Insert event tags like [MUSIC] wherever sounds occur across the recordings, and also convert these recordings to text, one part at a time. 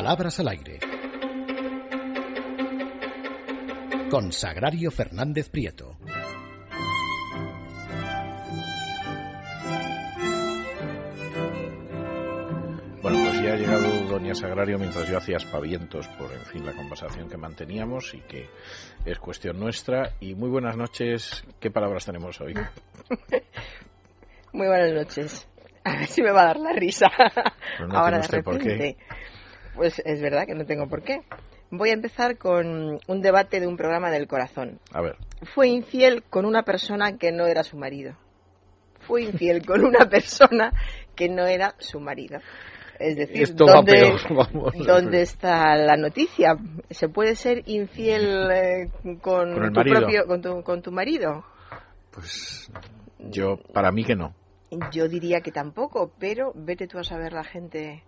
Palabras al aire. Con Sagrario Fernández Prieto. Bueno, pues ya ha llegado Doña Sagrario mientras yo hacía espavientos por, en fin, la conversación que manteníamos y que es cuestión nuestra. Y muy buenas noches. ¿Qué palabras tenemos hoy? [LAUGHS] Muy buenas noches. A ver si me va a dar la risa. Pero no Ahora tiene de usted por qué. Pues es verdad que no tengo por qué. Voy a empezar con un debate de un programa del corazón. A ver, Fue infiel con una persona que no era su marido. Fue infiel [LAUGHS] con una persona que no era su marido. Es decir, Esto va ¿dónde, peor, [LAUGHS] vamos. dónde está la noticia? ¿Se puede ser infiel eh, con, tu propio, con tu, con tu marido? pues yo, para mí que no. Yo diría que tampoco, pero vete tú a saber la gente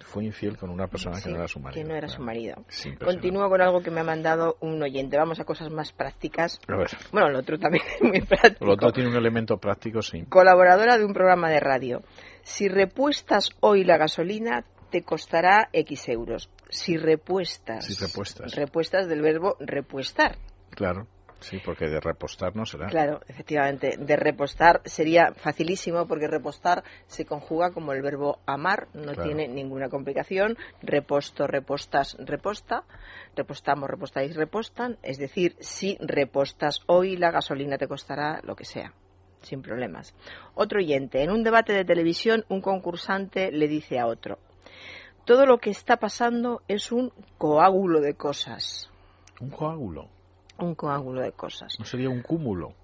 Fue infiel con una persona sí, que no era su marido. que no era su Claro. marido. Es impresionante. Continúo con algo que me ha mandado un oyente. Vamos a cosas más prácticas. A ver, Bueno, lo otro también es muy práctico. lo otro tiene un elemento práctico, sí. Colaboradora de un programa de radio. Si repuestas hoy la gasolina, te costará X euros. Si repuestas. Si repuestas. Repuestas del verbo repuestar. Claro, sí, porque de repostar no será. Claro, efectivamente. De repostar sería facilísimo porque repostar se conjuga como el verbo amar, no Claro. tiene ninguna complicación. Reposto, repostas, reposta. Repostamos, repostáis, repostan. Es decir, si repostas hoy, la gasolina te costará lo que sea, sin problemas. Otro oyente. En un debate de televisión, un concursante le dice a otro. Todo lo que está pasando es un coágulo de cosas. Un coágulo, Un coágulo de cosas. no sería un cúmulo.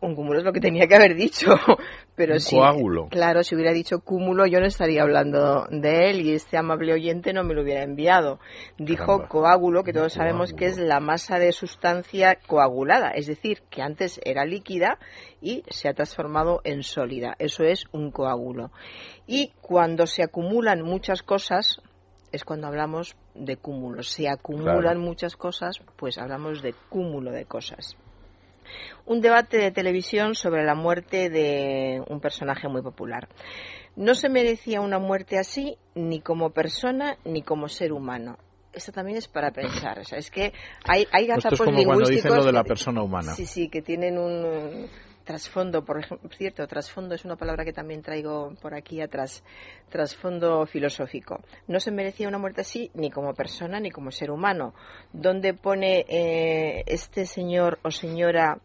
Un cúmulo es lo que tenía que haber dicho, [LAUGHS] pero Un sí. coágulo. Claro, si hubiera dicho cúmulo, yo no estaría hablando de él y este amable oyente no me lo hubiera enviado. Dijo Caramba. coágulo, que todos sabemos que es la masa de sustancia coagulada, es decir, que antes era líquida y se ha transformado en sólida. Eso es un coágulo. Y cuando se acumulan muchas cosas, es cuando hablamos de cúmulos. Se acumulan Claro. muchas cosas, pues hablamos de cúmulo de cosas un debate de televisión sobre la muerte de un personaje muy popular. No se merecía una muerte así ni como persona ni como ser humano. Esto también es para pensar. O sea, es que hay, hay Esto es gazapos como cuando dicen lo de la persona humana. Sí, sí, que tienen un trasfondo, por ejemplo, cierto, trasfondo es una palabra que también traigo por aquí atrás, trasfondo filosófico. No se merecía una muerte así ni como persona ni como ser humano. ¿Dónde pone eh, este señor o señora,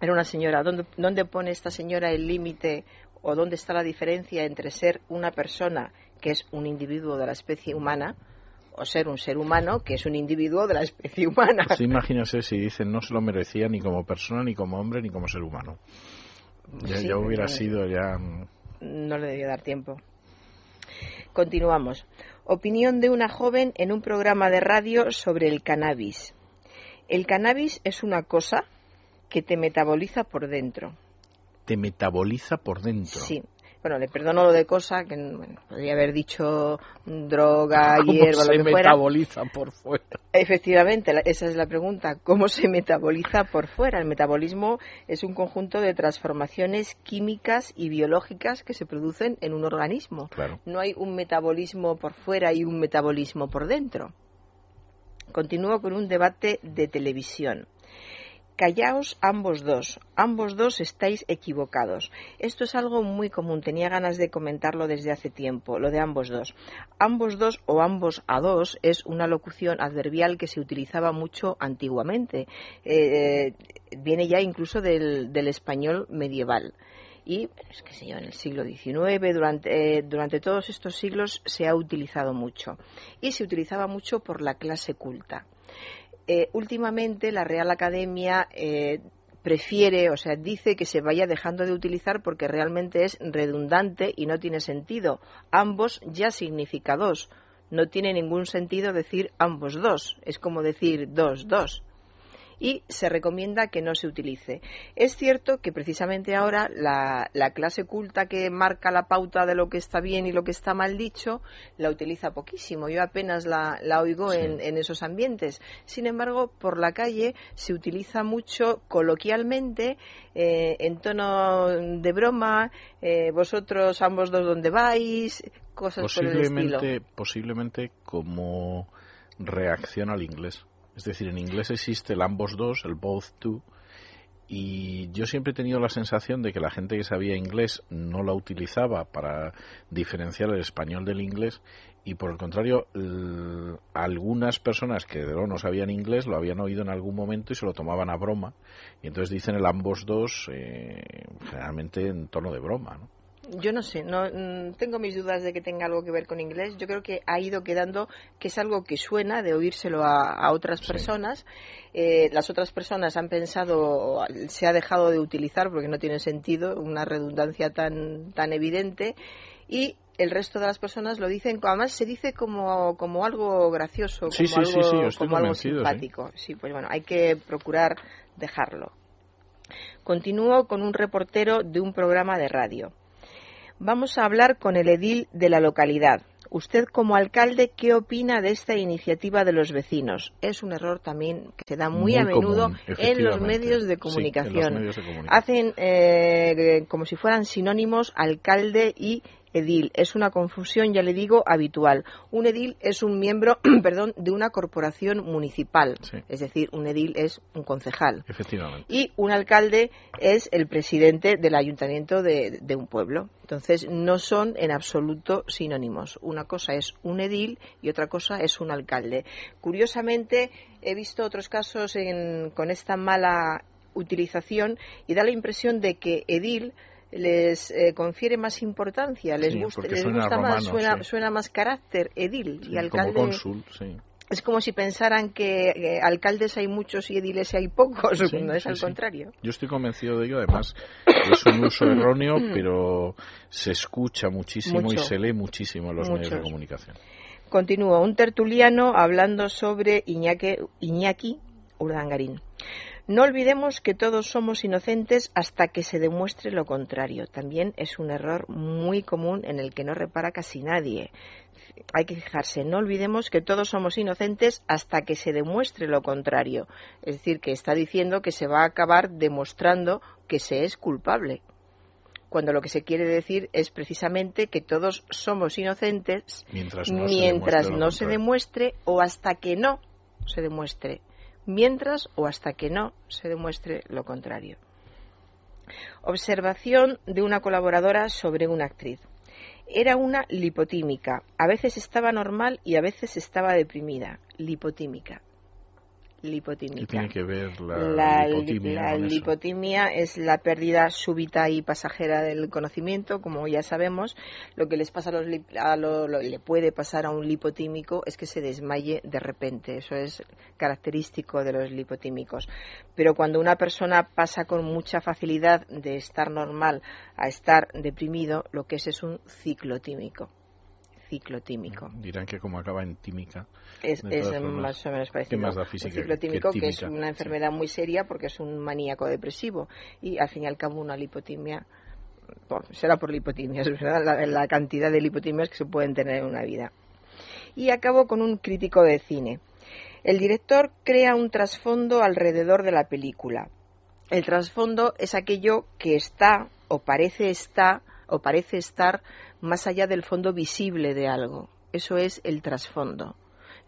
era una señora, ¿dónde, dónde pone esta señora el límite o dónde está la diferencia entre ser una persona que es un individuo de la especie humana o ser un ser humano que es un individuo de la especie humana? Sí, imagínese si dicen no se lo merecía ni como persona, ni como hombre, ni como ser humano. Ya, Sí, ya hubiera sido ya... No le debió dar tiempo. Continuamos. Opinión de una joven en un programa de radio sobre el cannabis. El cannabis es una cosa que te metaboliza por dentro. te metaboliza por dentro. Sí. Bueno, le perdono lo de cosa, que bueno, podría haber dicho droga, ¿Cómo hierba, se lo que fuera. metaboliza por fuera? Efectivamente, la- esa es la pregunta. ¿Cómo se metaboliza por fuera? El metabolismo es un conjunto de transformaciones químicas y biológicas que se producen en un organismo. Claro. No hay un metabolismo por fuera y un metabolismo por dentro. Continúo con un debate de televisión. Callaos ambos dos. Ambos dos estáis equivocados. Esto es algo muy común. Tenía ganas de comentarlo desde hace tiempo, lo de ambos dos. Ambos dos o ambos a dos es una locución adverbial que se utilizaba mucho antiguamente. Eh, viene ya incluso del, español medieval. Y, es que sé yo, en el siglo XIX, durante, eh, durante todos estos siglos se ha utilizado mucho. Y se utilizaba mucho por la clase culta. Eh, últimamente la Real Academia eh, prefiere, o sea, dice que se vaya dejando de utilizar porque realmente es redundante y no tiene sentido. Ambos ya significa dos. No tiene ningún sentido decir ambos dos. Es como decir dos, dos y se recomienda que no se utilice. Es cierto que precisamente ahora la, la, clase culta que marca la pauta de lo que está bien y lo que está mal dicho la utiliza poquísimo. Yo apenas la, la oigo sí. en, en, esos ambientes. Sin embargo, por la calle se utiliza mucho coloquialmente, eh, en tono de broma, eh, vosotros ambos dos donde vais, cosas por el estilo. Posiblemente como reacción al inglés. Es decir, en inglés existe el ambos dos, el both two, y yo siempre he tenido la sensación de que la gente que sabía inglés no la utilizaba para diferenciar el español del inglés y por el contrario algunas personas que no sabían inglés lo habían oído en algún momento y se lo tomaban a broma y entonces dicen el ambos dos eh, generalmente en tono de broma ¿no? Yo no sé, no mm, tengo mis dudas de que tenga algo que ver con inglés. Yo creo que ha ido quedando que es algo que suena de oírselo a, otras personas. Eh, las otras personas han pensado, se ha dejado de utilizar porque no tiene sentido, una redundancia tan tan evidente y el resto de las personas lo dicen, además se dice como, como algo gracioso, como, algo, simpático. Sí. pues bueno, hay que procurar dejarlo. Continúo con un reportero de un programa de radio. Vamos a hablar con el edil de la localidad. Usted como alcalde, ¿qué opina de esta iniciativa de los vecinos? Es un error también que se da muy, a menudo en, los medios de comunicación. Hacen eh, como si fueran sinónimos alcalde y edil. Es una confusión, ya le digo, habitual. Un edil es un miembro, [CLEARS THROAT] perdón, de una corporación municipal. Es decir, un edil es un concejal. Efectivamente. Y un alcalde es el presidente del ayuntamiento de, de un pueblo. Entonces, no son en absoluto sinónimos. Una cosa es un edil y otra cosa es un alcalde. Curiosamente, he visto otros casos en, con esta mala utilización y da la impresión de que edil les eh, confiere más importancia, les, gusta, les gusta más, suena, más carácter edil y alcalde. Es como si pensaran que eh, alcaldes hay muchos y ediles hay pocos, no es al contrario. Yo estoy convencido de ello, además es un uso [COUGHS] erróneo, pero se escucha muchísimo y se lee muchísimo en los medios de comunicación. Continúo, un tertuliano hablando sobre Iñaki, Iñaki Urdangarín. No olvidemos que todos somos inocentes hasta que se demuestre lo contrario. También es un error muy común en el que no repara casi nadie. Hay que fijarse, no olvidemos que todos somos inocentes hasta que se demuestre lo contrario. Es decir, que está diciendo que se va a acabar demostrando que se es culpable cuando lo que se quiere decir es precisamente que todos somos inocentes mientras no, se, demuestre o hasta que no se demuestre mientras o hasta que no se demuestre lo contrario. Observación de una colaboradora sobre una actriz. Era una lipotímica. A veces estaba normal y a veces estaba deprimida. Lipotímica lipotímica. ¿Qué tiene que ver la, lipotimia? La lipotimia es la pérdida súbita y pasajera del conocimiento, como ya sabemos. Lo que les pasa a los a lo, le puede pasar a un lipotímico es que se desmaye de repente. Eso es característico de los lipotímicos. Pero cuando una persona pasa con mucha facilidad de estar normal a estar deprimido, lo que es es un ciclotímico ciclotímico. Dirán que como acaba en tímica. Es, más o menos parecido. más da física ciclotímico, que, es una enfermedad muy seria porque es un maníaco depresivo. Y al fin y al cabo una lipotimia, será por lipotimia, [LAUGHS] la, la cantidad de lipotimias que se pueden tener en una vida. Y acabo con un crítico de cine. El director crea un trasfondo alrededor de la película. El trasfondo es aquello que está o parece estar o parece estar más allá del fondo visible de algo. Eso es el trasfondo.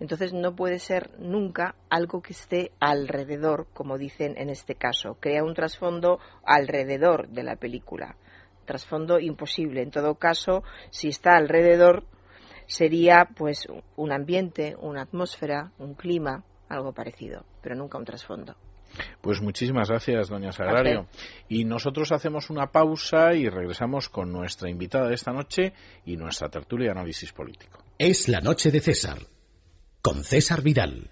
Entonces no puede ser nunca algo que esté alrededor, como dicen en este caso. Crea un trasfondo alrededor de la película. Trasfondo imposible. En todo caso, si está alrededor, sería pues un ambiente, una atmósfera, un clima, algo parecido, pero nunca un trasfondo. Pues muchísimas gracias, doña Sagrario. Y nosotros hacemos una pausa y regresamos con nuestra invitada de esta noche y nuestra tertulia de análisis político. Es la noche de César, con César Vidal.